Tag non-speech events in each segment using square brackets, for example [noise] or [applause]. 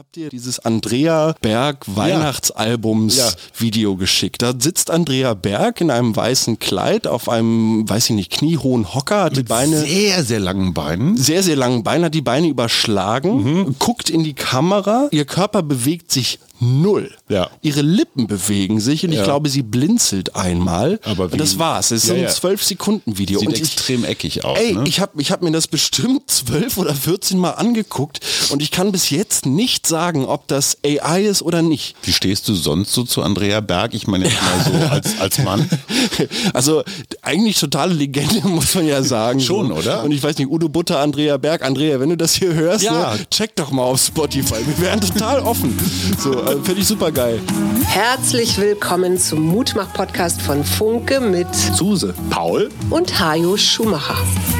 Habt ihr dieses Andrea Berg Weihnachtsalbums Ja. Video geschickt? Da sitzt Andrea Berg in einem weißen Kleid auf einem, weiß ich nicht, kniehohen Hocker, hat die Beine Sehr, sehr langen Beinen. sehr, sehr langen Beine, hat die Beine überschlagen, Mhm. guckt in die Kamera, ihr Körper bewegt sich null. Ja. Ihre Lippen bewegen sich und ich Ja. glaube, sie blinzelt einmal. Aber und das war's. Es ist Ja, ein ja. 12-Sekunden-Video. Sieht Und ich, extrem eckig aus. Ey, ne? ich habe ich hab mir das bestimmt [laughs] 12 oder 14 Mal angeguckt und ich kann bis jetzt nicht sagen, ob das AI ist oder nicht. Wie stehst du sonst so zu Andrea Berg? Ich meine jetzt mal so [laughs] als, als Mann. Also eigentlich totale Legende, [laughs] muss man ja sagen. Schon, so. oder? Und ich weiß nicht, Udo Butter, Andrea Berg. Andrea, wenn du das hier hörst, Ja. ne, check doch mal auf Spotify. Wir wären total offen. So, finde ich super geil. Herzlich willkommen zum Mutmach-Podcast von Funke mit Suse. Paul? und Hajo Schumacher.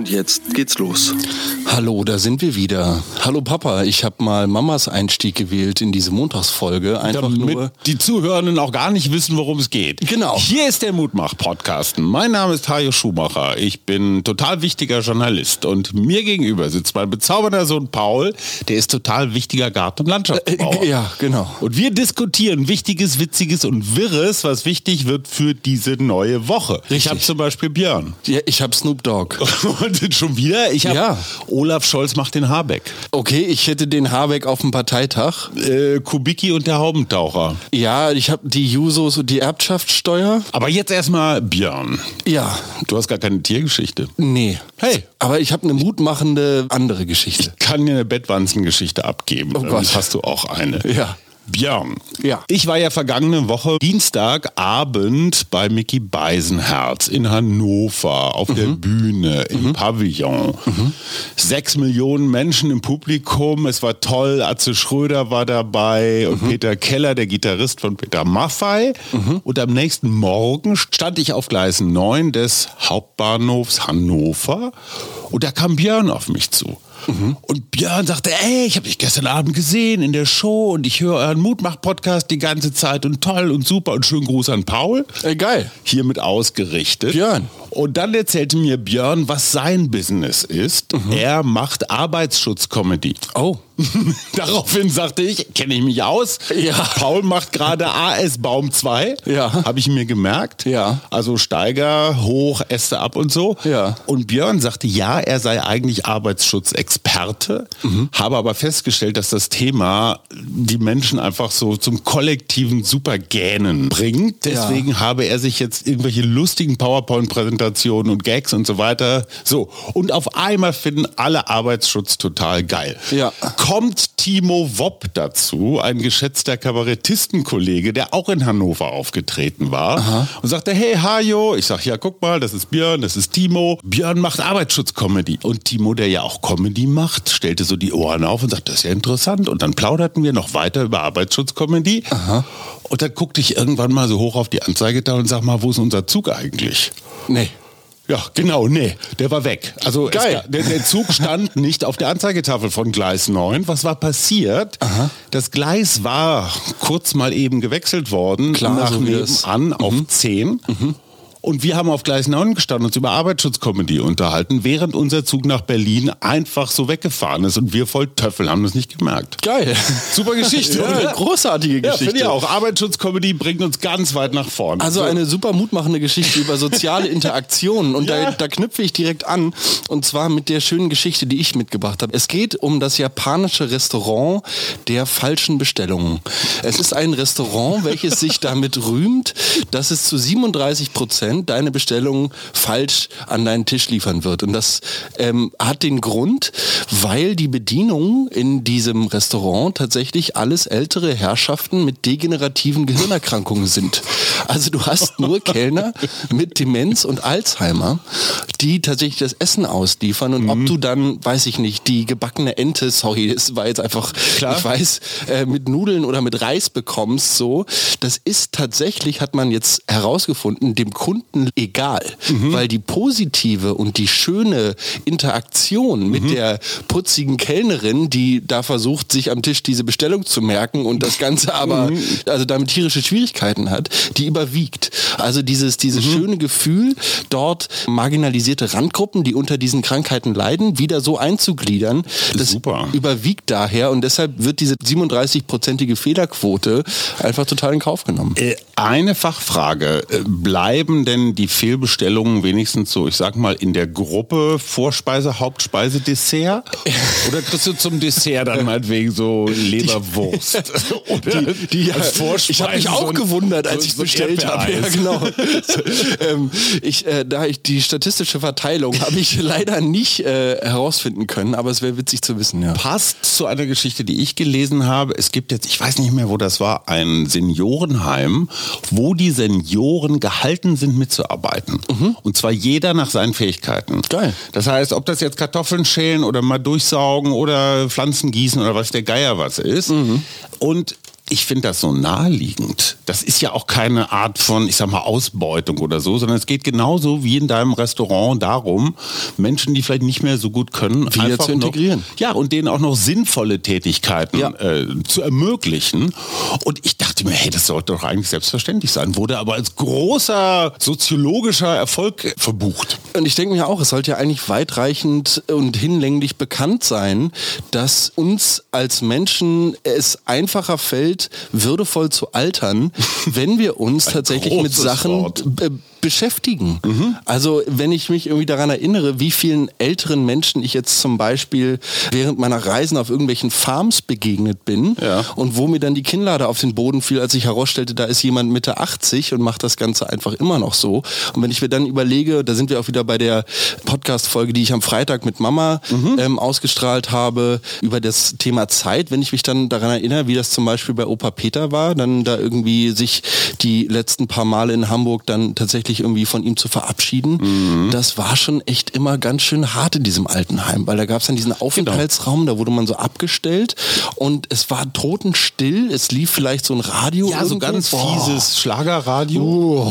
Und jetzt geht's los. Hallo, da sind wir wieder. Hallo Papa, ich habe mal Mamas Einstieg gewählt in diese Montagsfolge. Einfach Damit nur... die Zuhörenden auch gar nicht wissen, worum es geht. Genau. Hier ist der Mutmach-Podcast. Mein Name ist Hajo Schumacher. Ich bin total wichtiger Journalist und mir gegenüber sitzt mein bezaubernder Sohn Paul, der ist total wichtiger Garten- und Landschaftsbauer. Äh, ja, genau. Und wir diskutieren Wichtiges, Witziges und Wirres, was wichtig wird für diese neue Woche. Ich Richtig. habe zum Beispiel Björn. Ja, ich habe Snoop Dogg. [laughs] Schon wieder? Ich habe Ja. Olaf Scholz macht den Habeck. Okay, ich hätte den Habeck auf dem Parteitag. Äh, Kubicki und der Haubentaucher. Ja, ich habe die Jusos und die Erbschaftssteuer. Aber jetzt erstmal Björn. Ja, Du hast gar keine Tiergeschichte. nee. Hey. Aber ich habe eine mutmachende andere Geschichte. Kann dir eine Bettwanzengeschichte abgeben. Oh Gott. Hast du auch eine. Ja. Björn. Ja. Ich war ja vergangene Woche Dienstagabend bei Mickey Beisenherz in Hannover auf der Mhm. Bühne im Pavillon. Sechs Millionen Menschen im Publikum. Es war toll. Atze Schröder war dabei und Mhm. Peter Keller, der Gitarrist von Peter Maffei. Mhm. Und am nächsten Morgen stand ich auf Gleis 9 des Hauptbahnhofs Hannover und da kam Björn auf mich zu. Und Björn sagte, ey, ich habe dich gestern Abend gesehen in der Show und ich höre euren Mutmach-Podcast die ganze Zeit und toll und super und schönen Gruß an Paul. Äh, geil. Hiermit ausgerichtet. Björn. Und dann erzählte mir Björn, was sein Business ist. Er macht Arbeitsschutzcomedy. Oh. [laughs] Daraufhin sagte ich, kenne ich mich aus. Ja. Paul macht gerade AS Baum 2. Ja. Habe ich mir gemerkt. Ja. Also Steiger, hoch, Äste ab und so. Ja. Und Björn sagte, ja, er sei eigentlich Arbeitsschutzexperte, Mhm. habe aber festgestellt, dass das Thema die Menschen einfach so zum kollektiven Supergähnen bringt. Deswegen habe er sich jetzt irgendwelche lustigen PowerPoint-Präsentationen und Gags und so weiter. So. Und auf einmal finden alle Arbeitsschutz total geil. Ja. Kommt Timo Wopp dazu, ein geschätzter Kabarettistenkollege, der auch in Hannover aufgetreten war und sagte, hey Hajo, ich sag, ja guck mal, das ist Björn, das ist Timo. Björn macht Arbeitsschutzcomedy. Und Timo, der ja auch Comedy macht, stellte so die Ohren auf und sagte, das ist ja interessant. Und dann plauderten wir noch weiter über Arbeitsschutzcomedy. Und dann guckte ich irgendwann mal so hoch auf die Anzeigetafel und sag mal, wo ist unser Zug eigentlich? Nee. Ja, genau, nee, der war weg. Also es Geil. ga- der, der Zug stand [laughs] nicht auf der Anzeigetafel von Gleis 9. Was war passiert? Das Gleis war kurz mal eben gewechselt worden Klar, nach so nebenan auf 10. Und wir haben auf Gleis 9 gestanden und uns über Arbeitsschutzkomödie unterhalten, während unser Zug nach Berlin einfach so weggefahren ist und wir voll Töffel haben das nicht gemerkt. Geil. Super Geschichte, Ja, großartige Ja, Geschichte. finde ich auch. Arbeitsschutzkomödie bringt uns ganz weit nach vorne. Also So. eine super mutmachende Geschichte über soziale [laughs] Interaktionen. Und Ja. da, da knüpfe ich direkt an. Und zwar mit der schönen Geschichte, die ich mitgebracht habe. Es geht um das japanische Restaurant der falschen Bestellungen. Es ist ein Restaurant, welches sich damit rühmt, dass es zu 37 Prozent deine Bestellung falsch an deinen Tisch liefern wird. Und das ähm, hat den Grund, weil die Bedienungen in diesem Restaurant tatsächlich alles ältere Herrschaften mit degenerativen Gehirnerkrankungen sind. Also du hast nur [laughs] Kellner mit Demenz und Alzheimer, die tatsächlich das Essen ausliefern und ob du dann, weiß ich nicht, die gebackene Ente, sorry, es war jetzt einfach, Klar. ich weiß, äh, mit Nudeln oder mit Reis bekommst, so, das ist tatsächlich, hat man jetzt herausgefunden, dem Kunden egal, weil die positive und die schöne Interaktion mit der putzigen Kellnerin, die da versucht, sich am Tisch diese Bestellung zu merken und das Ganze [laughs] aber, also damit tierische Schwierigkeiten hat, die überwiegt. Also dieses, dieses schöne Gefühl, dort marginalisierte Randgruppen, die unter diesen Krankheiten leiden, wieder so einzugliedern, das Super. überwiegt daher und deshalb wird diese 37-prozentige Fehlerquote einfach total in Kauf genommen. Äh, Eine Fachfrage. Äh, Bleiben denn die Fehlbestellungen wenigstens so, ich sag mal, in der Gruppe Vorspeise, Hauptspeise, Dessert? [laughs] Oder kriegst du zum Dessert dann meinetwegen so Leberwurst? [laughs] Oder Die, als Vorspeise ich habe mich auch so ein- gewundert, als so- ich so bestellt habe. Ja, genau. [laughs] ähm, ich, äh, da ich die statistische Verteilung habe ich leider nicht äh, herausfinden können, aber es wäre witzig zu wissen, ja. passt zu einer Geschichte, die ich gelesen habe. Es gibt jetzt, ich weiß nicht mehr, wo das war, ein Seniorenheim, wo die Senioren gehalten sind, mitzuarbeiten. Und zwar jeder nach seinen Fähigkeiten. Geil. Das heißt, ob das jetzt Kartoffeln schälen oder mal durchsaugen oder Pflanzen gießen oder was der Geier was ist. Und ich finde das so naheliegend. Das ist ja auch keine Art von, ich sag mal, Ausbeutung oder so, sondern es geht genauso wie in deinem Restaurant darum, Menschen, die vielleicht nicht mehr so gut können, Wieder einfach zu integrieren. Noch, ja, und denen auch noch sinnvolle Tätigkeiten Ja. äh, zu ermöglichen. Und ich dachte mir, hey, das sollte doch eigentlich selbstverständlich sein, wurde aber als großer soziologischer Erfolg verbucht. Und ich denke mir auch, es sollte ja eigentlich weitreichend und hinlänglich bekannt sein, dass uns als Menschen es einfacher fällt, würdevoll zu altern, [laughs] wenn wir uns tatsächlich mit Sachen Beschäftigen. Also wenn ich mich irgendwie daran erinnere, wie vielen älteren Menschen ich jetzt zum Beispiel während meiner Reisen auf irgendwelchen Farms begegnet bin Ja. und wo mir dann die Kinnlade auf den Boden fiel, als ich herausstellte, da ist jemand Mitte 80 und macht das Ganze einfach immer noch so. Und wenn ich mir dann überlege, da sind wir auch wieder bei der Podcast-Folge, die ich am Freitag mit Mama ähm, ausgestrahlt habe, über das Thema Zeit, wenn ich mich dann daran erinnere, wie das zum Beispiel bei Opa Peter war, dann da irgendwie sich die letzten paar Male in Hamburg dann tatsächlich irgendwie von ihm zu verabschieden, das war schon echt immer ganz schön hart in diesem Altenheim, weil da gab es dann diesen Aufenthaltsraum, da wurde man so abgestellt und es war totenstill, es lief vielleicht so ein Radio. Ja, so ganz Boah. fieses Schlagerradio.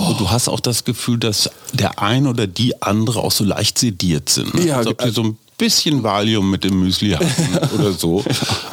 Und du hast auch das Gefühl, dass der ein oder die andere auch so leicht sediert sind. Ne? Ja, Als ob die äh, so ein bisschen Valium mit dem Müsli hatten [laughs] oder so.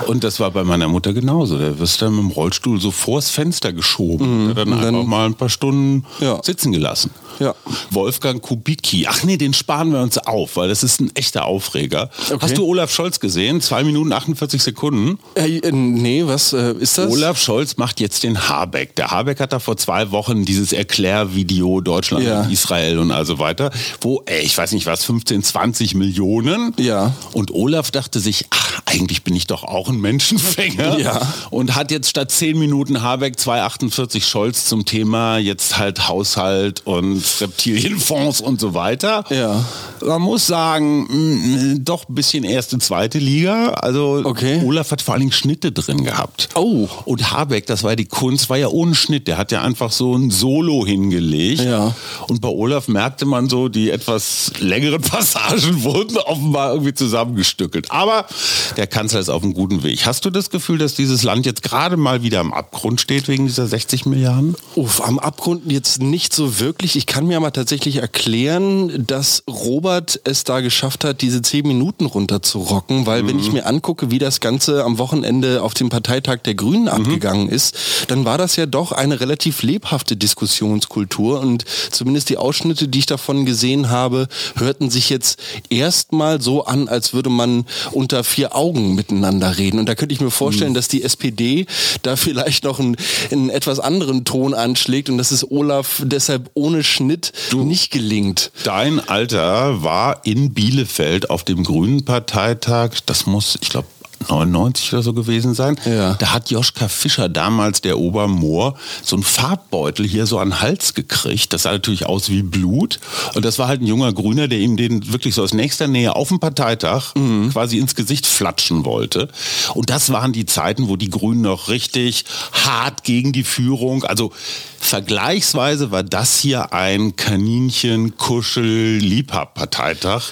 Und das war bei meiner Mutter genauso. Da wirst du dann mit dem Rollstuhl so vors Fenster geschoben. und dann dann- einfach mal ein paar Stunden Ja. sitzen gelassen. Ja. Wolfgang Kubicki. Ach nee, den sparen wir uns auf, weil das ist ein echter Aufreger. Okay. Hast du Olaf Scholz gesehen? Zwei Minuten 48 Sekunden. Äh, äh, nee, was äh, ist das? Olaf Scholz macht jetzt den Habeck. Der Habeck hat da vor zwei Wochen dieses Erklärvideo Deutschland Ja. und Israel und also weiter, wo, ey, ich weiß nicht was, 15, 20 Millionen. Ja. Und Olaf dachte sich, ach, eigentlich bin ich doch auch ein Menschenfänger. Ja. Und hat jetzt statt 10 Minuten Habeck 2,48 Scholz zum Thema jetzt halt Haushalt und Reptilienfonds und so weiter. Ja. Man muss sagen, mh, doch ein bisschen erste, zweite Liga. Also Okay. Olaf hat vor allen Dingen Schnitte drin gehabt. Oh. Und Habeck, das war ja die Kunst, war ja ohne Schnitt. Der hat ja einfach so ein Solo hingelegt. Ja. Und bei Olaf merkte man so, die etwas längeren [laughs] Passagen wurden offenbar irgendwie zusammengestückelt. Aber der Kanzler ist auf einem guten Weg. Hast du das Gefühl, dass dieses Land jetzt gerade mal wieder am Abgrund steht wegen dieser 60 Milliarden? Uff, am Abgrund jetzt nicht so wirklich. Ich kann mir aber tatsächlich erklären, dass Robert es da geschafft hat, diese zehn Minuten runterzurocken, weil wenn ich mir angucke, wie das Ganze am Wochenende auf dem Parteitag der Grünen abgegangen ist, dann war das ja doch eine relativ lebhafte Diskussionskultur und zumindest die Ausschnitte, die ich davon gesehen habe, hörten sich jetzt erstmal so an, als würde man unter vier Augen miteinander reden. Und da könnte ich mir vorstellen, dass die SPD da vielleicht noch einen, einen etwas anderen Ton anschlägt und dass es Olaf deshalb ohne Schnitt nicht gelingt. Dein Alter war in Bielefeld auf dem Grünen Parteitag, das muss, ich glaube, 99 oder so gewesen sein. Ja. Da hat Joschka Fischer damals, der Obermoor, so einen Farbbeutel hier so an den Hals gekriegt. Das sah natürlich aus wie Blut. Und das war halt ein junger Grüner, der ihm den wirklich so aus nächster Nähe auf dem Parteitag quasi ins Gesicht flatschen wollte. Und das waren die Zeiten, wo die Grünen noch richtig hart gegen die Führung, also vergleichsweise war das hier ein Kaninchen, Kuschel, Liebhab-Parteitag.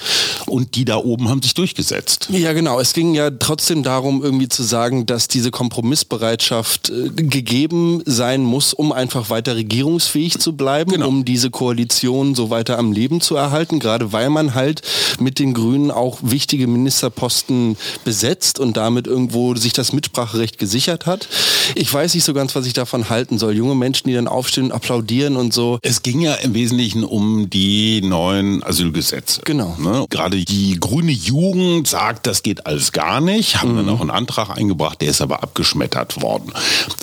Und die da oben haben sich durchgesetzt. Ja, genau. Es ging ja trotzdem darum, irgendwie zu sagen, dass diese Kompromissbereitschaft äh, gegeben sein muss, um einfach weiter regierungsfähig zu bleiben, Genau. um diese Koalition so weiter am Leben zu erhalten, gerade weil man halt mit den Grünen auch wichtige Ministerposten besetzt und damit irgendwo sich das Mitspracherecht gesichert hat. Ich weiß nicht so ganz, was ich davon halten soll. Junge Menschen, die dann aufstehen applaudieren und so. Es ging ja im Wesentlichen um die neuen Asylgesetze. Genau. Ne? Gerade die grüne Jugend sagt, das geht alles gar nicht, haben dann auch einen Antrag eingebracht, der ist aber abgeschmettert worden.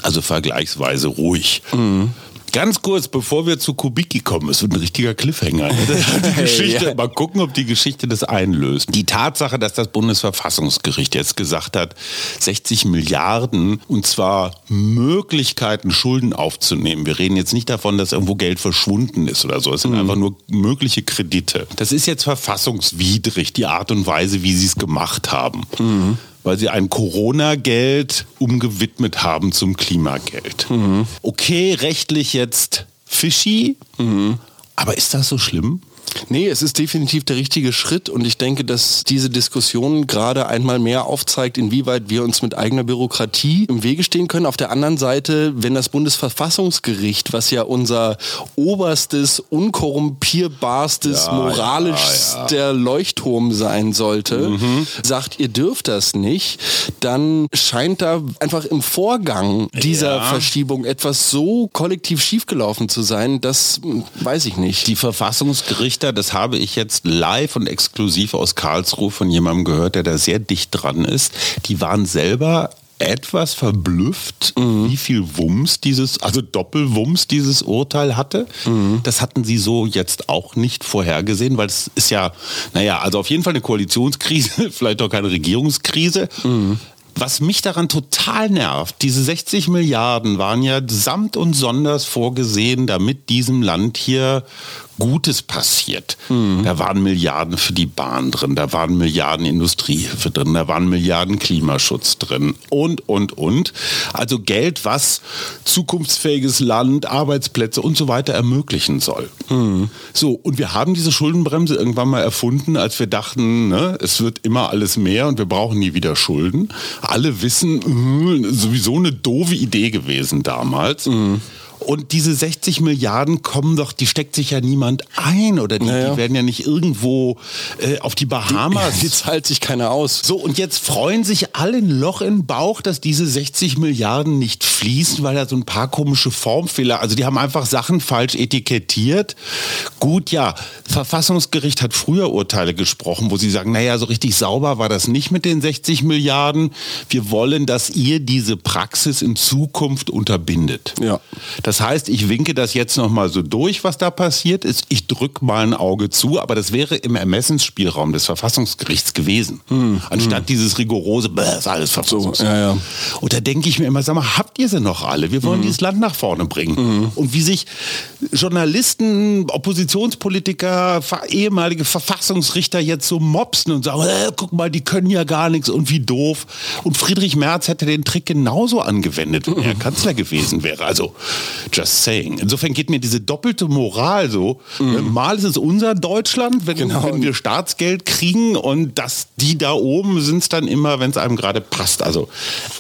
Also vergleichsweise ruhig. Ganz kurz, bevor wir zu Kubicki kommen, es wird ein richtiger Cliffhanger. ne? Die [laughs] Geschichte, Ja. mal gucken, ob die Geschichte das einlöst. Die Tatsache, dass das Bundesverfassungsgericht jetzt gesagt hat, 60 Milliarden und zwar Möglichkeiten, Schulden aufzunehmen. Wir reden jetzt nicht davon, dass irgendwo Geld verschwunden ist oder so. Es sind einfach nur mögliche Kredite. Das ist jetzt verfassungswidrig, die Art und Weise, wie sie es gemacht haben. Weil sie ein Corona-Geld umgewidmet haben zum Klimageld. Okay, rechtlich jetzt fishy, aber ist das so schlimm? Nee, es ist definitiv der richtige Schritt und ich denke, dass diese Diskussion gerade einmal mehr aufzeigt, inwieweit wir uns mit eigener Bürokratie im Wege stehen können. Auf der anderen Seite, wenn das Bundesverfassungsgericht, was ja unser oberstes, unkorrumpierbarstes, Ja, moralischster ja, Leuchtturm sein sollte, sagt, ihr dürft das nicht, dann scheint da einfach im Vorgang dieser Ja. Verschiebung etwas so kollektiv schiefgelaufen zu sein, das hm, weiß ich nicht. Die Verfassungsgerichter, das habe ich jetzt live und exklusiv aus Karlsruhe von jemandem gehört, der da sehr dicht dran ist, die waren selber etwas verblüfft, wie viel Wumms dieses, also Doppelwumms dieses Urteil hatte. Das hatten sie so jetzt auch nicht vorhergesehen, weil es ist ja, naja, also auf jeden Fall eine Koalitionskrise, [laughs] vielleicht auch keine Regierungskrise. Was mich daran total nervt, diese 60 Milliarden waren ja samt und sonders vorgesehen, damit diesem Land hier Gutes passiert. Da waren Milliarden für die Bahn drin, da waren Milliarden Industriehilfe drin, da waren Milliarden Klimaschutz drin und, und, und. Also Geld, was zukunftsfähiges Land, Arbeitsplätze und so weiter ermöglichen soll. So, und wir haben diese Schuldenbremse irgendwann mal erfunden, als wir dachten, ne, es wird immer alles mehr und wir brauchen nie wieder Schulden. Alle wissen, äh, sowieso eine doofe Idee gewesen damals. Und diese 60 Milliarden kommen doch, die steckt sich ja niemand ein oder die, Naja. die werden ja nicht irgendwo äh, auf die Bahamas. Die [laughs] zahlt sich keiner aus. So, und jetzt freuen sich alle ein Loch im Bauch, dass diese 60 Milliarden nicht fließen, weil da so ein paar komische Formfehler, also die haben einfach Sachen falsch etikettiert. Gut, ja, Verfassungsgericht hat früher Urteile gesprochen, wo sie sagen, naja, so richtig sauber war das nicht mit den 60 Milliarden. Wir wollen, dass ihr diese Praxis in Zukunft unterbindet. Ja. Das heißt, ich winke das jetzt nochmal so durch, was da passiert ist. Ich drücke mal ein Auge zu, aber das wäre im Ermessensspielraum des Verfassungsgerichts gewesen. Anstatt dieses rigorose, "Bäh, ist alles Verfassungsgericht. ja, ja. Und da denke ich mir immer, sag mal, habt ihr sie noch alle? Wir wollen dieses Land nach vorne bringen. Und wie sich Journalisten, Oppositionspolitiker, ehemalige Verfassungsrichter jetzt so mopsen und sagen, äh, guck mal, die können ja gar nichts und wie doof. Und Friedrich Merz hätte den Trick genauso angewendet, wenn er Kanzler gewesen wäre. Also, just saying. Insofern geht mir diese doppelte Moral so. ne, Mal ist es unser Deutschland, wenn, Genau. wenn wir Staatsgeld kriegen und dass die da oben sind es dann immer, wenn es einem gerade passt. Also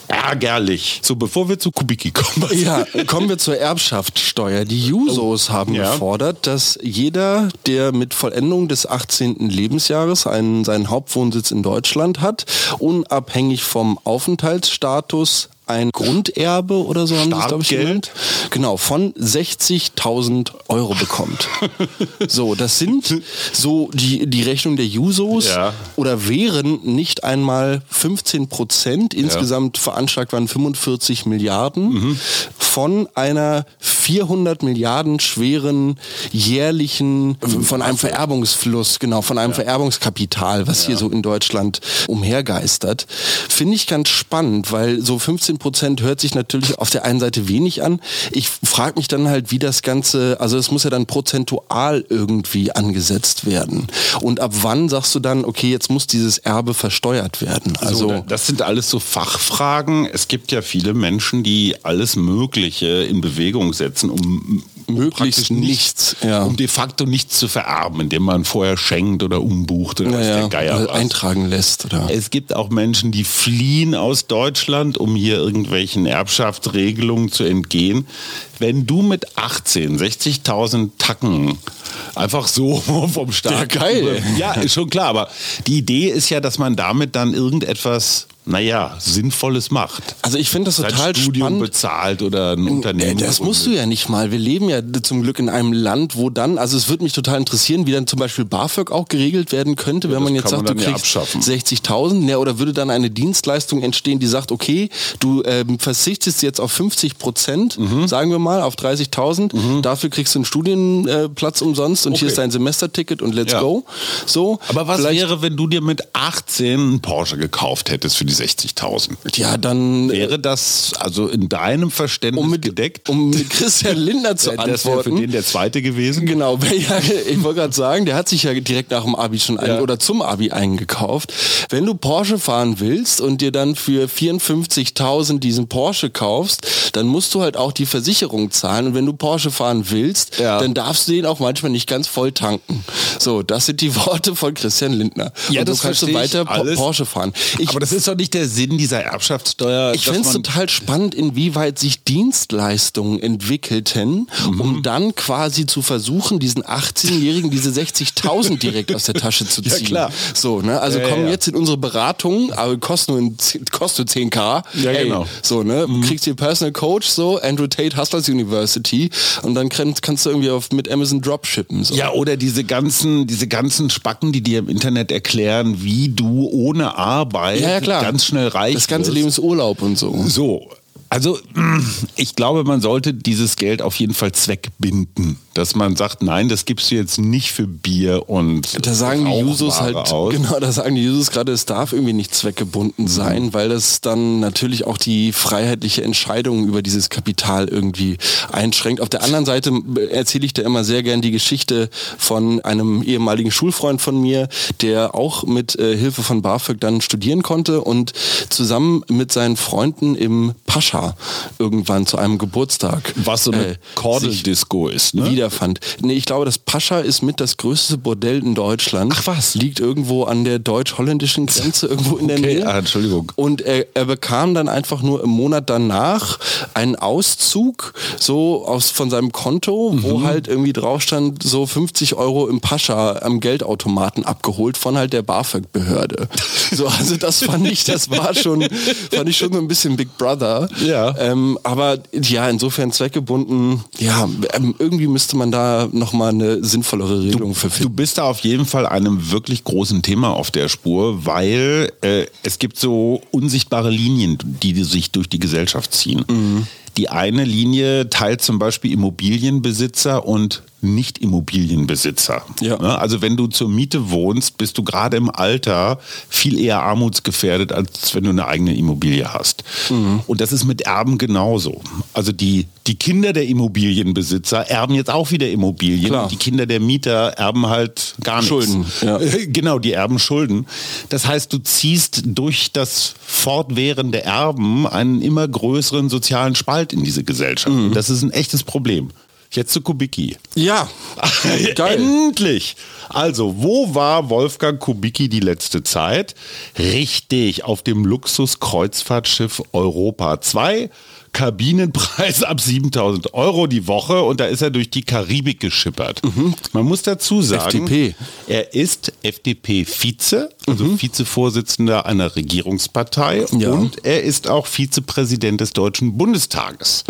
ärgerlich. So, bevor wir zu Kubicki kommen. was- Ja, kommen wir zur Erbschaftssteuer. Die Jusos haben Ja. gefordert, dass jeder, der mit Vollendung des 18. Lebensjahres einen, seinen Hauptwohnsitz in Deutschland hat, unabhängig vom Aufenthaltsstatus ein Grunderbe oder so haben sie glaube ich, genannt. Genau, von 60.000 Euro bekommt. [laughs] so, das sind so die, die Rechnung der Jusos Ja. oder wären nicht einmal 15 Prozent, insgesamt veranschlagt waren 45 Milliarden, Mhm. von einer 400 Milliarden schweren jährlichen, von einem Vererbungsfluss, genau, von einem Vererbungskapital, was hier so in Deutschland umhergeistert. Finde ich ganz spannend, weil so 15 Prozent hört sich natürlich auf der einen Seite wenig an. Ich frage mich dann halt, wie das Ganze, also es muss ja dann prozentual irgendwie angesetzt werden. Und ab wann sagst du dann, okay, jetzt muss dieses Erbe versteuert werden? Also, So, das sind alles so Fachfragen. Es gibt ja viele Menschen, die alles Mögliche in Bewegung setzen, um um Möglichst nichts, ja. um de facto nichts zu vererben, indem man vorher schenkt oder umbucht oder naja, der Geier oder eintragen lässt oder. Es gibt auch Menschen, die fliehen aus Deutschland, um hier irgendwelchen Erbschaftsregelungen zu entgehen. Wenn du mit 18 60.000 Tacken einfach so [laughs] vom Staat... Ja, geil. Ja, ist schon klar, aber die Idee ist ja, dass man damit dann irgendetwas, naja, Sinnvolles macht. Also ich finde das Sein total Studium spannend. bezahlt oder ein Unternehmen. Äh, Das musst du ja nicht mal. Wir leben ja zum Glück in einem Land, wo dann, also es würde mich total interessieren, wie dann zum Beispiel BAföG auch geregelt werden könnte, wenn das man jetzt kann man sagt, du ja kriegst abschaffen. 60.000, ja, oder würde dann eine Dienstleistung entstehen, die sagt, okay, du ähm, verzichtest jetzt auf 50 Prozent, Mhm. sagen wir mal, auf 30.000, dafür kriegst du einen Studienplatz umsonst und hier ist dein Semesterticket und let's Ja. go. So, Aber was vielleicht- wäre, wenn du dir mit 18 einen Porsche gekauft hättest für die 60.000? Ja, dann äh, Wäre das also in deinem Verständnis um mit, gedeckt? um mit Christian Lindner zu [laughs] das wäre für antworten. den der zweite gewesen? Genau, ja, ich wollte gerade sagen, der hat sich ja direkt nach dem Abi schon ein, oder zum Abi eingekauft. Wenn du Porsche fahren willst und dir dann für 54.000 diesen Porsche kaufst, dann musst du halt auch die Versicherung zahlen. Und wenn du Porsche fahren willst, Ja. dann darfst du den auch manchmal nicht ganz voll tanken. So, das sind die [laughs] Worte von Christian Lindner. Ja, und das kannst du weiter Po-. Porsche fahren. Ich, Aber das ist doch nicht der Sinn dieser Erbschaftssteuer. ich finde es total spannend, inwieweit sich Dienstleistungen entwickelten, Mhm. um dann quasi zu versuchen, diesen 18-Jährigen diese 60.000 direkt aus der Tasche zu [laughs] Ja, ziehen. klar. So, ne? Also Ja, ja, komm ja. jetzt in unsere Beratung, aber kostet nur, in, kostet 10k. Ja, Ey, genau. So, ne? Kriegst hier Personal Coach, so, Andrew Tate Hustlers University und dann kannst, kannst du irgendwie auf, mit Amazon Dropshippen. So. Ja, oder diese ganzen, diese ganzen Spacken, die dir im Internet erklären, wie du ohne Arbeit ja, ja, klar. Ganz schnell reich Das ganze wirst. Leben ist Urlaub und so. So, also [clears throat] ich glaube, man sollte dieses Geld auf jeden Fall zweckbinden. Dass man sagt, nein, das gibst du jetzt nicht für Bier und Da sagen die Jusos halt, aus. genau, da sagen die Jusos gerade, es darf irgendwie nicht zweckgebunden sein, weil das dann natürlich auch die freiheitliche Entscheidung über dieses Kapital irgendwie einschränkt. Auf der anderen Seite erzähle ich da immer sehr gern die Geschichte von einem ehemaligen Schulfreund von mir, der auch mit äh, Hilfe von BAföG dann studieren konnte und zusammen mit seinen Freunden im Pascha irgendwann zu einem Geburtstag Was so eine äh, Kordeldisco ist, ne? wiederfand. Nee, ich glaube, das Pascha ist mit das größte Bordell in Deutschland. Ach was. Liegt irgendwo an der deutsch-holländischen Grenze, irgendwo in der Okay, Nähe. ah, Entschuldigung. Und er, er bekam dann einfach nur im Monat danach einen Auszug so aus von seinem Konto, wo Mhm. halt irgendwie drauf stand, so 50 Euro im Pascha am Geldautomaten abgeholt von halt der BAföG-Behörde. So, also das fand ich, das war schon, fand ich schon so ein bisschen Big Brother. Ja. Ähm, aber ja, insofern zweckgebunden, ja, ähm, irgendwie müsste man da nochmal eine sinnvollere Regelung für Du finden. bist da auf jeden Fall einem wirklich großen Thema auf der Spur, weil äh, es gibt so unsichtbare Linien, die sich durch die Gesellschaft ziehen. Mhm. Die eine Linie teilt zum Beispiel Immobilienbesitzer und Nicht-Immobilienbesitzer. Ja. Ne? Also wenn du zur Miete wohnst, bist du gerade im Alter viel eher armutsgefährdet, als wenn du eine eigene Immobilie hast. Mhm. Und das ist mit Erben genauso. Also die, die Kinder der Immobilienbesitzer erben jetzt auch wieder Immobilien. Klar. Die Kinder der Mieter erben halt gar nichts. Schulden, ja. [laughs] Genau, die erben Schulden. Das heißt, du ziehst durch das fortwährende Erben einen immer größeren sozialen Spalt in diese Gesellschaft. Mhm. Das ist ein echtes Problem. Jetzt zu Kubicki. Ja, [laughs] geil. Endlich! Also, wo war Wolfgang Kubicki die letzte Zeit? Richtig, auf dem Luxus-Kreuzfahrtschiff Europa 2. Kabinenpreis ab 7000 Euro die Woche und da ist er durch die Karibik geschippert. Man muss dazu sagen, FDP. er ist FDP-Vize, also Vizevorsitzender einer Regierungspartei Ja. und er ist auch Vizepräsident des Deutschen Bundestages.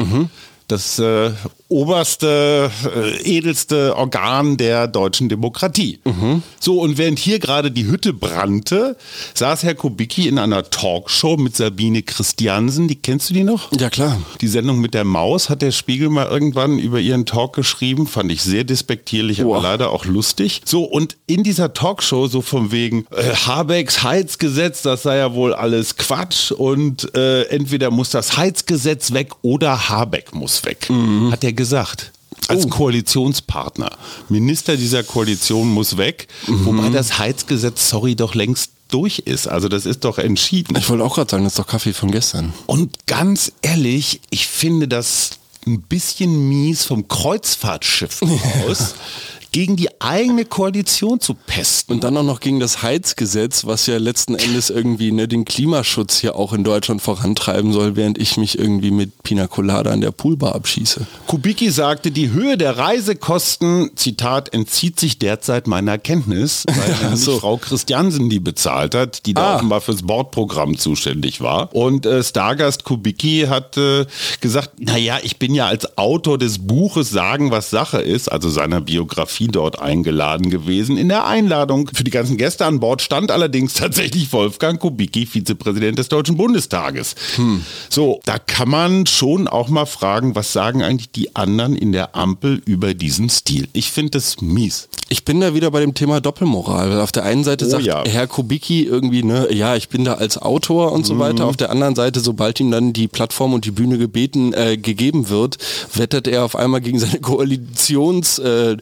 Das äh, oberste, äh, edelste Organ der deutschen Demokratie. Mhm. So, und während hier gerade die Hütte brannte, saß Herr Kubicki in einer Talkshow mit Sabine Christiansen. Die kennst du die noch? Ja, klar. Die Sendung mit der Maus hat der Spiegel mal irgendwann über ihren Talk geschrieben. Fand ich sehr despektierlich, aber leider auch lustig. So, und in dieser Talkshow, so von wegen äh, Habecks Heizgesetz, das sei ja wohl alles Quatsch und äh, entweder muss das Heizgesetz weg oder Habeck muss weg, mhm. hat er gesagt als oh. Koalitionspartner. Minister dieser Koalition muss weg, mhm. wobei das Heizgesetz, sorry, doch längst durch ist. Also das ist doch entschieden. Ich wollte auch gerade sagen, das ist doch Kaffee von gestern. Und ganz ehrlich, ich finde das ein bisschen mies vom Kreuzfahrtschiff [laughs] aus. Gegen die eigene Koalition zu pesten. Und dann auch noch gegen das Heizgesetz, was ja letzten Endes irgendwie ne, den Klimaschutz hier auch in Deutschland vorantreiben soll, während ich mich irgendwie mit Pina Colada an der Poolbar abschieße. Kubicki sagte, die Höhe der Reisekosten, Zitat, entzieht sich derzeit meiner Kenntnis, [laughs] weil so. Frau Christiansen die bezahlt hat, die da ah. offenbar fürs Bordprogramm zuständig war. Und äh, Stargast Kubicki hat äh, gesagt, naja, ich bin ja als Autor des Buches Sagen, was Sache ist, also seiner Biografie, Fotografie dort eingeladen gewesen. In der Einladung für die ganzen Gäste an Bord stand allerdings tatsächlich Wolfgang Kubicki, Vizepräsident des Deutschen Bundestages. Hm. So, da kann man schon auch mal fragen, was sagen eigentlich die anderen in der Ampel über diesen Stil? Ich finde das mies. Ich bin da wieder bei dem Thema Doppelmoral. Auf der einen Seite oh, sagt ja. Herr Kubicki irgendwie, ne, ja, ich bin da als Autor und so mhm. weiter. Auf der anderen Seite, sobald ihm dann die Plattform und die Bühne gebeten, äh, gegeben wird, wettert er auf einmal gegen seine [laughs] Koalitionskollegen. Äh,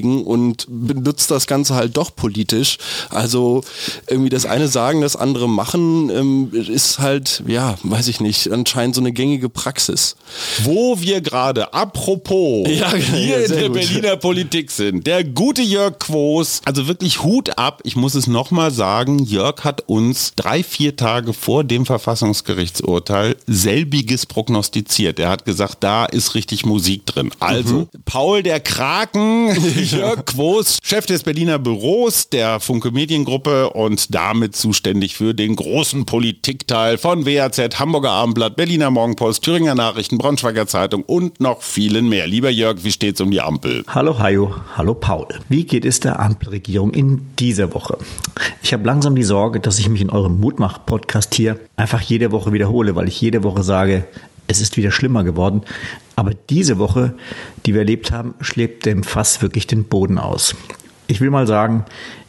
legen und benutzt das Ganze halt doch politisch. Also irgendwie das eine sagen, das andere machen, ähm, ist halt, ja, weiß ich nicht, anscheinend so eine gängige Praxis. Wo wir gerade, apropos, [laughs] ja, hier ja, in der gut. Berliner Politik sind, der gute Jörg Quos, also wirklich Hut ab, ich muss es nochmal sagen, Jörg hat uns drei, vier Tage vor dem Verfassungsgerichtsurteil selbiges prognostiziert. Er hat gesagt, da ist richtig Musik drin. Also, mhm. Paul der Kraken, [laughs] Jörg Quos, Chef des Berliner Büros der Funke Mediengruppe und damit zuständig für den großen Politikteil von WAZ, Hamburger Abendblatt, Berliner Morgenpost, Thüringer Nachrichten, Braunschweiger Zeitung und noch vielen mehr. Lieber Jörg, wie steht's um die Ampel? Hallo Hajo, hallo Paul. Wie geht es der Ampelregierung in dieser Woche? Ich habe langsam die Sorge, dass ich mich in eurem Mutmach-Podcast hier einfach jede Woche wiederhole, weil ich jede Woche sage, es ist wieder schlimmer geworden. Aber diese Woche, die wir erlebt haben, schlägt dem Fass wirklich den Boden aus. Ich will mal sagen,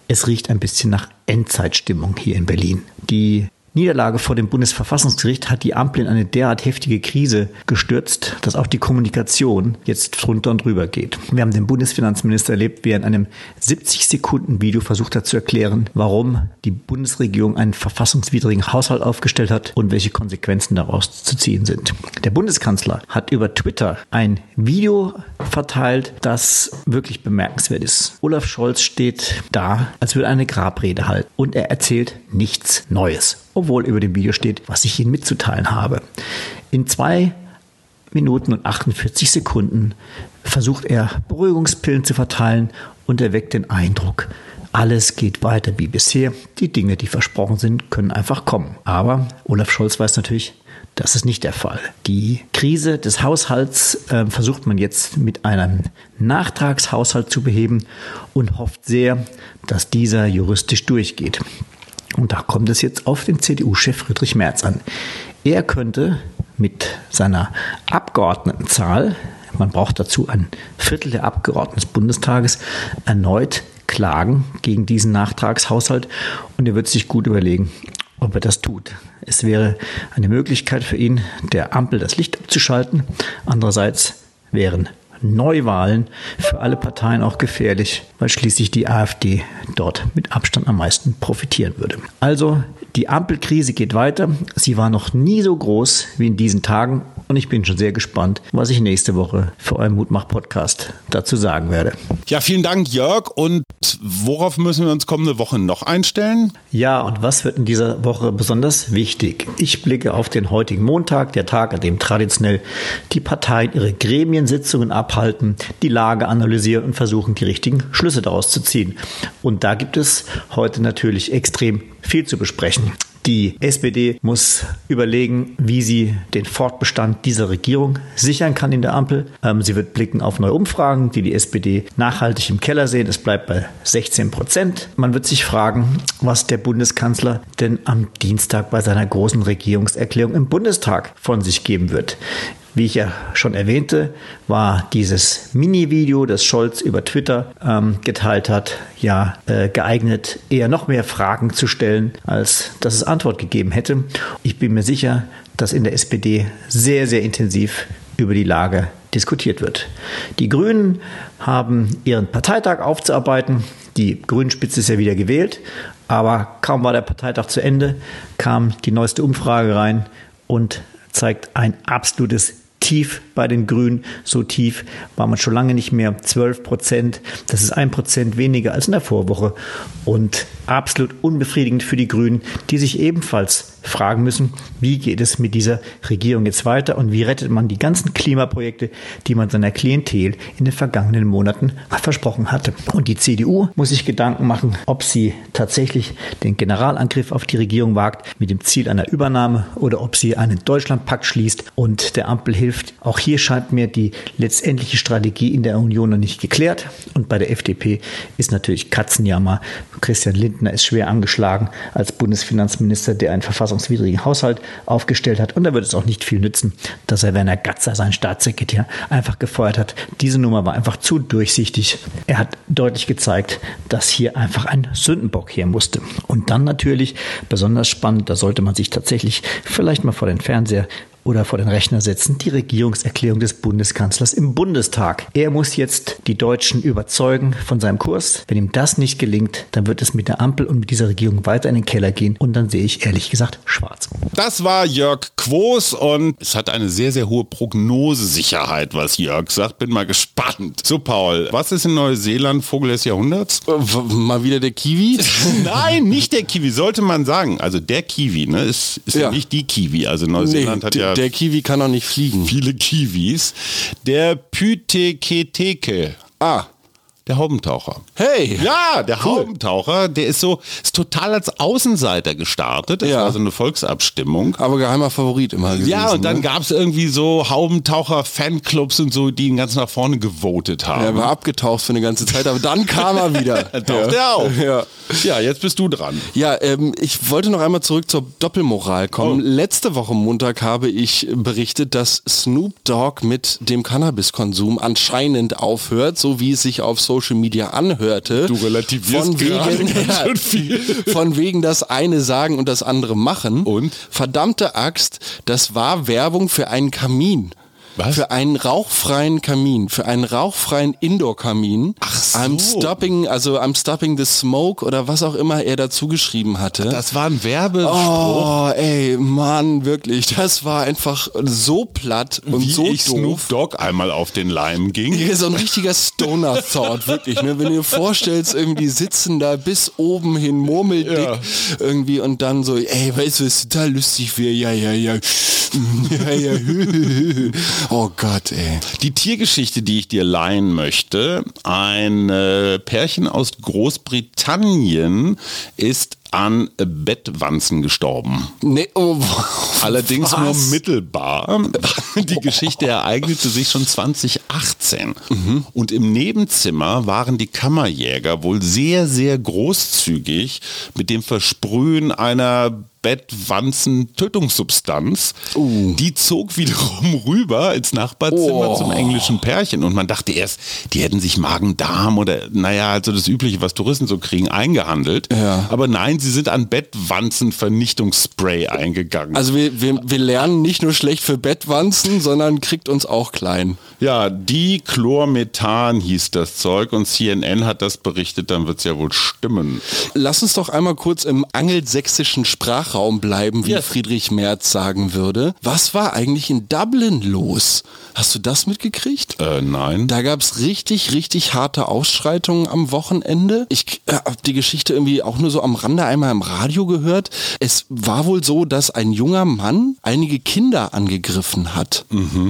es riecht ein bisschen nach Endzeitstimmung hier in Berlin. Die Niederlage vor dem Bundesverfassungsgericht hat die Ampel in eine derart heftige Krise gestürzt, dass auch die Kommunikation jetzt drunter und drüber geht. Wir haben den Bundesfinanzminister erlebt, wie er in einem 70 Sekunden Video versucht hat zu erklären, warum die Bundesregierung einen verfassungswidrigen Haushalt aufgestellt hat und welche Konsequenzen daraus zu ziehen sind. Der Bundeskanzler hat über Twitter ein Video verteilt, das wirklich bemerkenswert ist. Olaf Scholz steht da, als würde eine Grabrede halten und er erzählt nichts Neues obwohl über dem Video steht, was ich Ihnen mitzuteilen habe. In zwei Minuten und 48 Sekunden versucht er Beruhigungspillen zu verteilen und erweckt den Eindruck, alles geht weiter wie bisher. Die Dinge, die versprochen sind, können einfach kommen. Aber Olaf Scholz weiß natürlich, das ist nicht der Fall. Die Krise des Haushalts äh, versucht man jetzt mit einem Nachtragshaushalt zu beheben und hofft sehr, dass dieser juristisch durchgeht. Und da kommt es jetzt auf den CDU-Chef Friedrich Merz an. Er könnte mit seiner Abgeordnetenzahl, man braucht dazu ein Viertel der Abgeordneten des Bundestages, erneut klagen gegen diesen Nachtragshaushalt und er wird sich gut überlegen, ob er das tut. Es wäre eine Möglichkeit für ihn, der Ampel das Licht abzuschalten. Andererseits wären Neuwahlen für alle Parteien auch gefährlich, weil schließlich die AfD dort mit Abstand am meisten profitieren würde. Also die Ampelkrise geht weiter. Sie war noch nie so groß wie in diesen Tagen und ich bin schon sehr gespannt, was ich nächste Woche für euren Mutmach-Podcast dazu sagen werde. Ja, vielen Dank, Jörg. Und worauf müssen wir uns kommende Woche noch einstellen? Ja, und was wird in dieser Woche besonders wichtig? Ich blicke auf den heutigen Montag, der Tag, an dem traditionell die Parteien ihre Gremiensitzungen abhalten, die Lage analysieren und versuchen, die richtigen Schlüsse daraus zu ziehen. Und da gibt es heute natürlich extrem viel zu besprechen. Die SPD muss überlegen, wie sie den Fortbestand dieser Regierung sichern kann in der Ampel. Ähm, sie wird blicken auf neue Umfragen, die die SPD nachhaltig im Keller sehen. Es bleibt bei 16 Prozent. Man wird sich fragen, was der Bundeskanzler denn am Dienstag bei seiner großen Regierungserklärung im Bundestag von sich geben wird. Wie ich ja schon erwähnte, war dieses Mini-Video, das Scholz über Twitter ähm, geteilt hat, ja äh, geeignet, eher noch mehr Fragen zu stellen, als dass es Antwort gegeben hätte. Ich bin mir sicher, dass in der SPD sehr, sehr intensiv über die Lage diskutiert wird. Die Grünen haben ihren Parteitag aufzuarbeiten. Die Grünspitze ist ja wieder gewählt, aber kaum war der Parteitag zu Ende, kam die neueste Umfrage rein und zeigt ein absolutes tief bei den Grünen. So tief war man schon lange nicht mehr. 12 Prozent. Das ist ein Prozent weniger als in der Vorwoche. Und absolut unbefriedigend für die Grünen, die sich ebenfalls fragen müssen, wie geht es mit dieser Regierung jetzt weiter und wie rettet man die ganzen Klimaprojekte, die man seiner Klientel in den vergangenen Monaten versprochen hatte. Und die CDU muss sich Gedanken machen, ob sie tatsächlich den Generalangriff auf die Regierung wagt mit dem Ziel einer Übernahme oder ob sie einen Deutschlandpakt schließt und der Ampel hilft. Auch hier scheint mir die letztendliche Strategie in der Union noch nicht geklärt. Und bei der FDP ist natürlich Katzenjammer. Christian Lindner ist schwer angeschlagen als Bundesfinanzminister, der einen verfassungswidrigen Haushalt aufgestellt hat. Und da wird es auch nicht viel nützen, dass er Werner Gatzer, seinen Staatssekretär, einfach gefeuert hat. Diese Nummer war einfach zu durchsichtig. Er hat deutlich gezeigt, dass hier einfach ein Sündenbock her musste. Und dann natürlich besonders spannend, da sollte man sich tatsächlich vielleicht mal vor den Fernseher oder vor den Rechner setzen, die Regierungserklärung des Bundeskanzlers im Bundestag. Er muss jetzt die Deutschen überzeugen von seinem Kurs. Wenn ihm das nicht gelingt, dann wird es mit der Ampel und mit dieser Regierung weiter in den Keller gehen und dann sehe ich ehrlich gesagt schwarz. Das war Jörg Quos und es hat eine sehr, sehr hohe Prognosesicherheit, was Jörg sagt. Bin mal gespannt. So, Paul, was ist in Neuseeland Vogel des Jahrhunderts? Äh, mal wieder der Kiwi? [laughs] Nein, nicht der Kiwi, sollte man sagen. Also der Kiwi, ne, ist, ist ja. ja nicht die Kiwi. Also Neuseeland nee, hat ja der Kiwi kann auch nicht fliegen. Viele Kiwis. Der Pytheketeke. Ah. Der Haubentaucher. Hey! Ja, der cool. Haubentaucher, der ist so, ist total als Außenseiter gestartet. Das ja. war so eine Volksabstimmung. Aber geheimer Favorit immer gewesen. Ja, und dann ne? gab es irgendwie so Haubentaucher-Fanclubs und so, die ihn ganz nach vorne gewotet haben. Er war abgetaucht für eine ganze Zeit, aber dann kam er wieder. [laughs] Taucht ja. er auf. Ja. ja, jetzt bist du dran. Ja, ähm, ich wollte noch einmal zurück zur Doppelmoral kommen. Oh. Letzte Woche Montag habe ich berichtet, dass Snoop Dogg mit dem Cannabiskonsum anscheinend aufhört, so wie es sich auf Social Media anhörte. Du relativierst von wegen, ja, [laughs] viel. [laughs] von wegen das eine sagen und das andere machen. Und? Verdammte Axt, das war Werbung für einen Kamin. Was? Für einen rauchfreien Kamin, für einen rauchfreien Indoor-Kamin. Ach so. I'm stopping, also I'm stopping the smoke oder was auch immer er dazu geschrieben hatte. Das war ein Werbespruch. Oh, ey, Mann, wirklich. Das war einfach so platt und Wie so ich doof. Snoop Dogg einmal auf den Leim ging. Ja, so ein richtiger Stoner-Thought, wirklich. Ne? Wenn du dir vorstellst, irgendwie sitzen da bis oben hin, murmeldick Ja. irgendwie und dann so, ey, weißt du, was total lustig wäre? Ja, ja, ja. [laughs] Ja, ja. [laughs] Oh Gott, ey. Die Tiergeschichte, die ich dir leihen möchte, ein äh, Pärchen aus Großbritannien ist an Bettwanzen gestorben. Nee, oh, [laughs] Allerdings was? nur mittelbar. [laughs] Die Geschichte ereignete sich schon 2018. Und im Nebenzimmer waren die Kammerjäger wohl sehr, sehr großzügig mit dem Versprühen einer Bettwanzen-Tötungssubstanz. Die zog wiederum [laughs] rüber ins Nachbarzimmer Oh. zum englischen Pärchen. Und man dachte erst, die hätten sich Magen-Darm oder, naja, also das Übliche, was Touristen so kriegen, eingehandelt. Ja. Aber nein, sie sind an Bettwanzen-Vernichtungsspray eingegangen. Also wir, wir, wir lernen nicht nur schlecht für Bettwanzen, [laughs] sondern kriegt uns auch klein. Ja, Dichlormethan hieß das Zeug und CNN hat das berichtet, dann wird es ja wohl stimmen. Lass uns doch einmal kurz im angelsächsischen Sprachraum bleiben, wie Ja. Friedrich Merz sagen würde. Was war eigentlich in Dublin los? Hast du das mitgekriegt? Äh, nein. Da gab es richtig, richtig harte Ausschreitungen am Wochenende. Ich äh, habe die Geschichte irgendwie auch nur so am Rande einmal im Radio gehört. Es war wohl so, dass ein junger Mann einige Kinder angegriffen hat.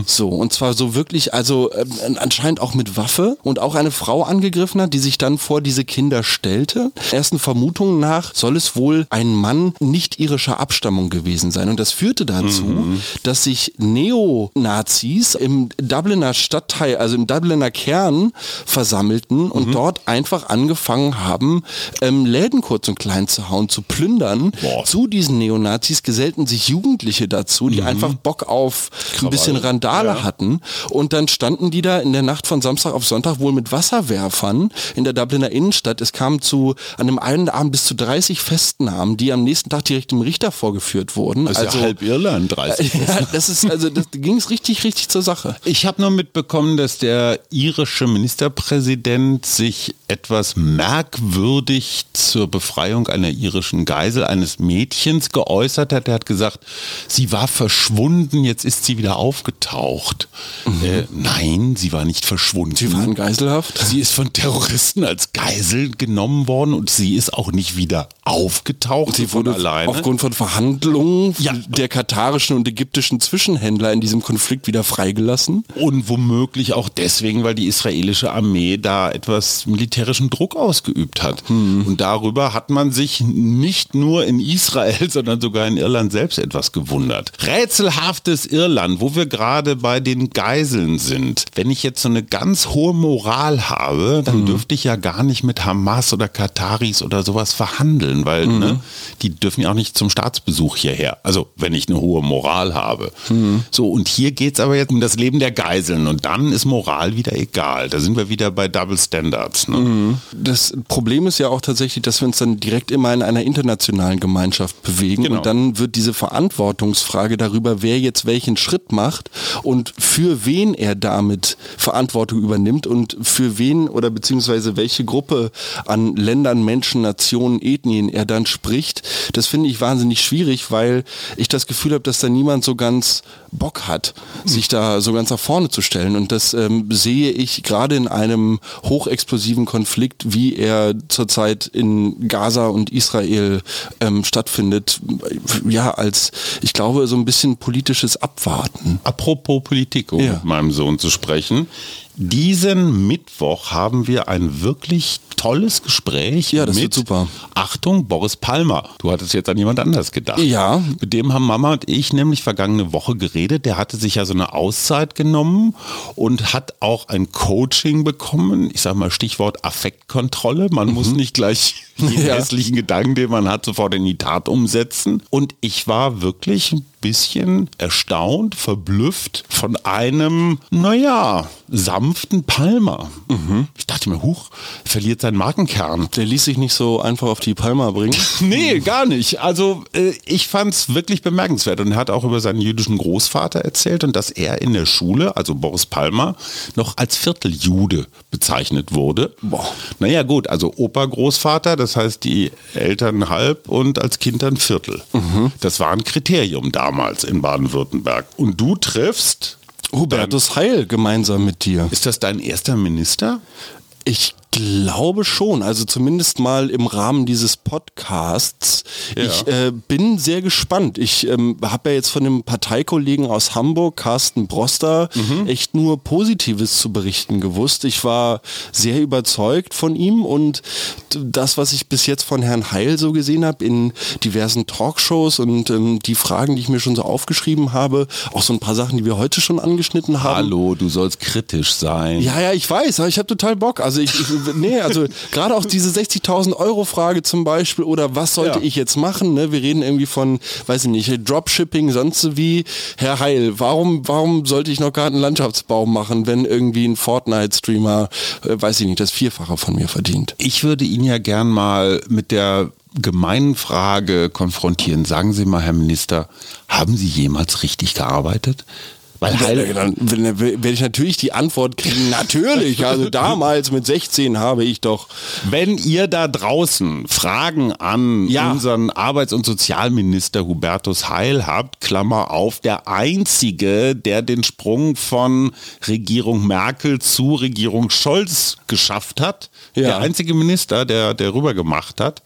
So, und zwar so wirklich, also äh, anscheinend auch mit Waffe und auch eine Frau angegriffen hat, die sich dann vor diese Kinder stellte. Ersten Vermutungen nach soll es wohl ein Mann nicht irischer Abstammung gewesen sein. Und das führte dazu, dass sich Neonazis im Dubliner Stadtteil, also im Dubliner Kern versammelten und dort einfach angefangen haben, ähm, Läden kurz und klein zu hauen, zu plündern. Boah. Zu diesen Neonazis gesellten sich Jugendliche dazu, die einfach Bock auf ein bisschen Randale hatten. Und dann standen die da in der Nacht von Samstag auf Sonntag wohl mit Wasserwerfern in der Dubliner Innenstadt. Es kam zu an dem einen Abend bis zu 30 Festnahmen, die am nächsten Tag direkt Richter vorgeführt wurden. Das ist ja halb Irland, 30. [laughs] ja, das ist also das ging es richtig richtig zur Sache. Ich habe nur mitbekommen, dass der irische Ministerpräsident sich etwas merkwürdig zur Befreiung einer irischen Geisel, eines Mädchens geäußert hat. Er hat gesagt, sie war verschwunden, jetzt ist sie wieder aufgetaucht. Äh, nein, sie war nicht verschwunden. Sie waren geiselhaft. Sie ist von Terroristen als Geisel genommen worden und sie ist auch nicht wieder aufgetaucht. Sie wurde alleine. aufgrund von Verhandlungen Ja. der katarischen und ägyptischen Zwischenhändler in diesem Konflikt wieder freigelassen. Und womöglich auch deswegen, weil die israelische Armee da etwas militärischen Druck ausgeübt hat. Und darüber hat man sich nicht nur in Israel, [laughs] sondern sogar in Irland selbst etwas gewundert. Rätselhaftes Irland, wo wir gerade bei den Geiseln sind. Wenn ich jetzt so eine ganz hohe Moral habe, dann dürfte ich ja gar nicht mit Hamas oder Kataris oder sowas verhandeln, weil ne, die dürfen ja auch nicht zum Staatsbesuch hierher. Also wenn ich eine hohe Moral habe. So, und hier geht es aber jetzt um das Leben der Geiseln und dann ist Moral wieder egal. Da sind wir wieder bei Double Standards. Ne? Das Problem ist ja auch tatsächlich, dass wir uns dann direkt immer in einer internationalen Gemeinschaft bewegen Genau. und dann wird diese Verantwortungsfrage darüber, wer jetzt welchen Schritt macht und für wen er damit Verantwortung übernimmt und für wen oder beziehungsweise welche Gruppe an Ländern, Menschen, Nationen, Ethnien er dann spricht, das finde ich wahnsinnig schwierig, weil ich das Gefühl habe, dass da niemand so ganz Bock hat, sich da so ganz nach vorne zu stellen. Und das ähm, sehe ich gerade in einem hochexplosiven Konflikt, wie er zurzeit in Gaza und Israel ähm, stattfindet, ja, als, ich glaube, so ein bisschen politisches Abwarten. Apropos Politik, um Ja. mit meinem Sohn zu sprechen. Diesen Mittwoch haben wir ein wirklich tolles Gespräch Ja, das mit, wird super. Achtung, Boris Palmer. Du hattest jetzt an jemand anders gedacht. Ja. Mit dem haben Mama und ich nämlich vergangene Woche geredet. Der hatte sich ja so eine Auszeit genommen und hat auch ein Coaching bekommen. Ich sage mal Stichwort Affektkontrolle. Man muss nicht gleich [laughs] jeden. Ja. hässlichen Gedanken, den man hat, sofort in die Tat umsetzen. Und ich war wirklich ein bisschen erstaunt, verblüfft von einem, naja, sanften Palmer. Mhm. Ich dachte mir, huch, verliert seinen Markenkern. Der ließ sich nicht so einfach auf die Palma bringen. [laughs] Nee, gar nicht. Also äh, ich fand es wirklich bemerkenswert und er hat auch über seinen jüdischen Großvater erzählt und dass er in der Schule, also Boris Palmer, noch als Vierteljude bezeichnet wurde. Boah. Naja gut, also Opa Großvater, das heißt die Eltern halb und als Kind ein Viertel. Das war ein Kriterium damals in Baden-Württemberg. Und du triffst... Hubertus Heil gemeinsam mit dir. Ist das dein erster Minister? Ich glaube schon, also zumindest mal im Rahmen dieses Podcasts. Ja. Ich äh, bin sehr gespannt. Ich ähm, habe ja jetzt von dem Parteikollegen aus Hamburg, Carsten Broster, echt nur Positives zu berichten gewusst. Ich war sehr überzeugt von ihm und das, was ich bis jetzt von Herrn Heil so gesehen habe in diversen Talkshows und ähm, die Fragen, die ich mir schon so aufgeschrieben habe, auch so ein paar Sachen, die wir heute schon angeschnitten haben. Hallo, du sollst kritisch sein. Ja, ja, ich weiß, ich habe total Bock. Also ich, ich nee, also gerade auch diese 60.000 Euro Frage zum Beispiel oder was sollte Ja. ich jetzt machen? Ne? Wir reden irgendwie von, weiß ich nicht, Dropshipping, sonst so wie. Herr Heil, warum, warum sollte ich noch gerade einen Landschaftsbaum machen, wenn irgendwie ein Fortnite-Streamer, äh, weiß ich nicht, das Vierfache von mir verdient? Ich würde ihn ja gern mal mit der gemeinen Frage konfrontieren. Sagen Sie mal, Herr Minister, haben Sie jemals richtig gearbeitet? Weil Heil, dann werde ich natürlich die Antwort kriegen, natürlich. Also [laughs] damals mit 16 habe ich doch. Wenn ihr da draußen Fragen an Ja. unseren Arbeits- und Sozialminister Hubertus Heil habt, Klammer auf, der einzige, der den Sprung von Regierung Merkel zu Regierung Scholz geschafft hat, Ja. der einzige Minister, der, der rüber gemacht hat,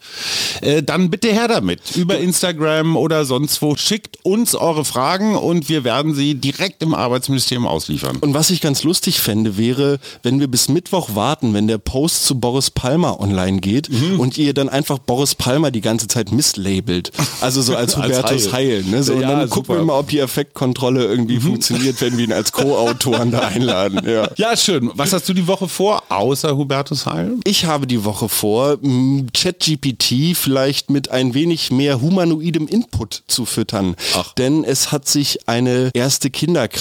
äh, dann bitte her damit. Über Instagram oder sonst wo. Schickt uns eure Fragen und wir werden sie direkt im Arbeitsministerium ausliefern. Und was ich ganz lustig fände, wäre, wenn wir bis Mittwoch warten, wenn der Post zu Boris Palmer online geht Mhm. und ihr dann einfach Boris Palmer die ganze Zeit misslabelt. Also so als [laughs] Als Hubertus Heil. Heil. ne? so, und Ja, dann gucken super. wir mal, ob die Effektkontrolle irgendwie funktioniert, wenn wir ihn als Co-Autoren da einladen. Ja. [laughs] Ja, schön. Was hast du die Woche vor, außer Hubertus Heil? Ich habe die Woche vor, ChatGPT vielleicht mit ein wenig mehr humanoidem Input zu füttern. Ach. Denn es hat sich eine erste Kinderkrankheit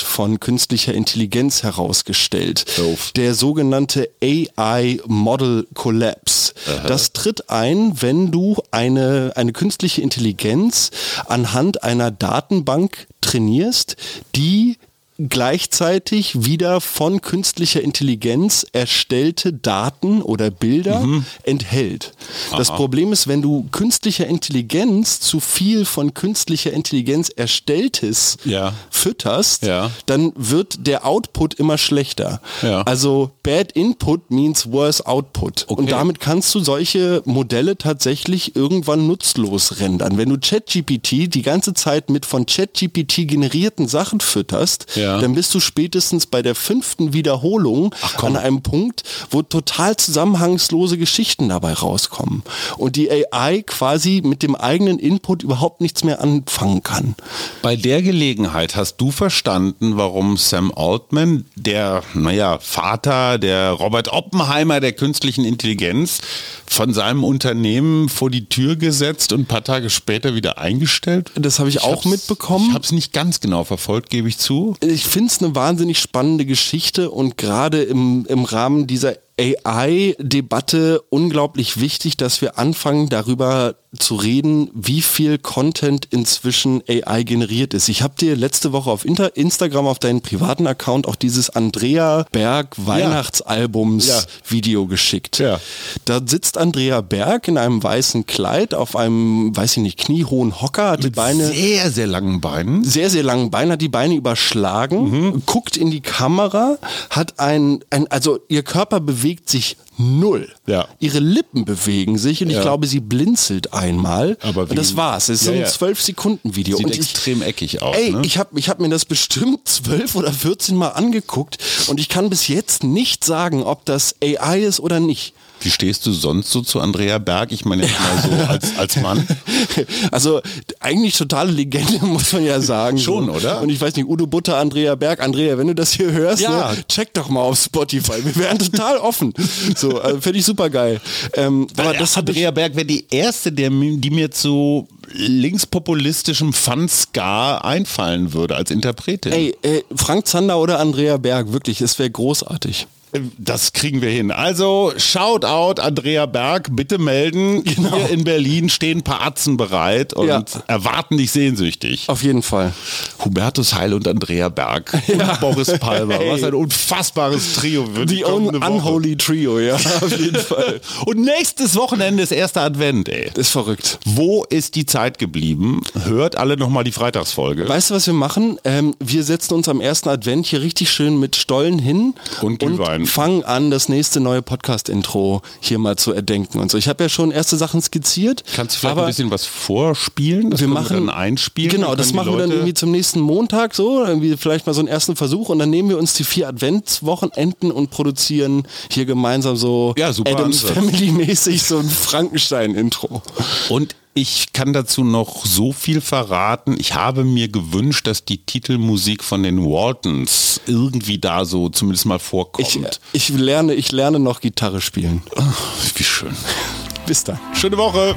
von künstlicher Intelligenz herausgestellt. Doof. Der sogenannte AI Model Collapse. Das tritt ein, wenn du eine, eine künstliche Intelligenz anhand einer Datenbank trainierst, die gleichzeitig wieder von künstlicher Intelligenz erstellte Daten oder Bilder enthält. Das Problem ist, wenn du künstlicher Intelligenz zu viel von künstlicher Intelligenz erstelltes Ja. fütterst, Ja. dann wird der Output immer schlechter. Ja. Also bad input means worse output. Und Okay. damit kannst du solche Modelle tatsächlich irgendwann nutzlos rendern. Wenn du ChatGPT die ganze Zeit mit von ChatGPT generierten Sachen fütterst, Ja. dann bist du spätestens bei der fünften Wiederholung an einem Punkt, wo total zusammenhangslose Geschichten dabei rauskommen. Und die AI quasi mit dem eigenen Input überhaupt nichts mehr anfangen kann. Bei der Gelegenheit hast du verstanden, warum Sam Altman, der, naja, Vater der Robert Oppenheimer der künstlichen Intelligenz, von seinem Unternehmen vor die Tür gesetzt und ein paar Tage später wieder eingestellt? Das habe ich, auch hab's- mitbekommen. Ich habe es nicht ganz genau verfolgt, gebe ich zu. Ich finde es eine wahnsinnig spannende Geschichte und gerade im, im Rahmen dieser AI-Debatte unglaublich wichtig, dass wir anfangen darüber zu reden, wie viel Content inzwischen AI generiert ist. Ich habe dir letzte Woche auf Inter Instagram auf deinen privaten Account auch dieses Andrea Berg Weihnachtsalbums Ja. Video geschickt. Ja. Da sitzt Andrea Berg in einem weißen Kleid auf einem, weiß ich nicht, kniehohen Hocker, hat die Beine Sehr, sehr langen Beinen. sehr, sehr langen Beinen, hat die Beine überschlagen, guckt in die Kamera, hat ein, ein, also ihr Körper bewegt sich null. Ja. Ihre Lippen bewegen sich und ich Ja. glaube, sie blinzelt einmal. Aber und wie- das war's. Es ist Ja, ein ja. 12-Sekunden-Video. Sieht Und ich, extrem eckig aus. Ey, ne? ich habe ich hab mir das bestimmt [laughs] 12 oder 14 Mal angeguckt und ich kann bis jetzt nicht sagen, ob das AI ist oder nicht. Wie stehst du sonst so zu Andrea Berg? Ich meine jetzt mal so [laughs] als, als Mann. Also eigentlich totale Legende, [laughs] muss man ja sagen. Schon, so. oder? Und ich weiß nicht, Udo Butter, Andrea Berg. Andrea, wenn du das hier hörst, Ja. ne, check doch mal auf Spotify. Wir wären total offen. So, also, finde ich super geil. Ähm, aber das Andrea Berg wäre die erste, der, die mir zu linkspopulistischem Fun-Ska einfallen würde als Interpretin. Ey, äh, Frank Zander oder Andrea Berg, wirklich, es wäre großartig. Das kriegen wir hin. Also, Shoutout Andrea Berg, bitte melden. Hier in Berlin stehen ein paar Atzen bereit und Ja. erwarten dich sehnsüchtig. Auf jeden Fall. Hubertus Heil und Andrea Berg [laughs] und Boris Palmer. Hey. Was ein unfassbares Trio wird die un. Unholy Trio, ja, [laughs] auf jeden Fall. Und nächstes Wochenende ist erster Advent, ey. Ist verrückt. Wo ist die Zeit geblieben? Hört alle nochmal die Freitagsfolge. Weißt du, was wir machen? Ähm, wir setzen uns am ersten Advent hier richtig schön mit Stollen hin Und Glühwein. Fangen an, das nächste neue Podcast-Intro hier mal zu erdenken und so. Ich habe ja schon erste Sachen skizziert. Kannst du vielleicht aber ein bisschen was vorspielen? Das wir können machen dann einspielen. Genau, das machen wir dann Leute- irgendwie zum nächsten Montag so, irgendwie vielleicht mal so einen ersten Versuch und dann nehmen wir uns die vier Adventswochenenden und produzieren hier gemeinsam so Ja, Adams Ansatz. Family mäßig so ein Frankenstein-Intro. Und ich kann dazu noch so viel verraten. Ich habe mir gewünscht, dass die Titelmusik von den Waltons irgendwie da so zumindest mal vorkommt. Ich, ich lerne, ich lerne noch Gitarre spielen. Wie schön. Bis dann. Schöne Woche.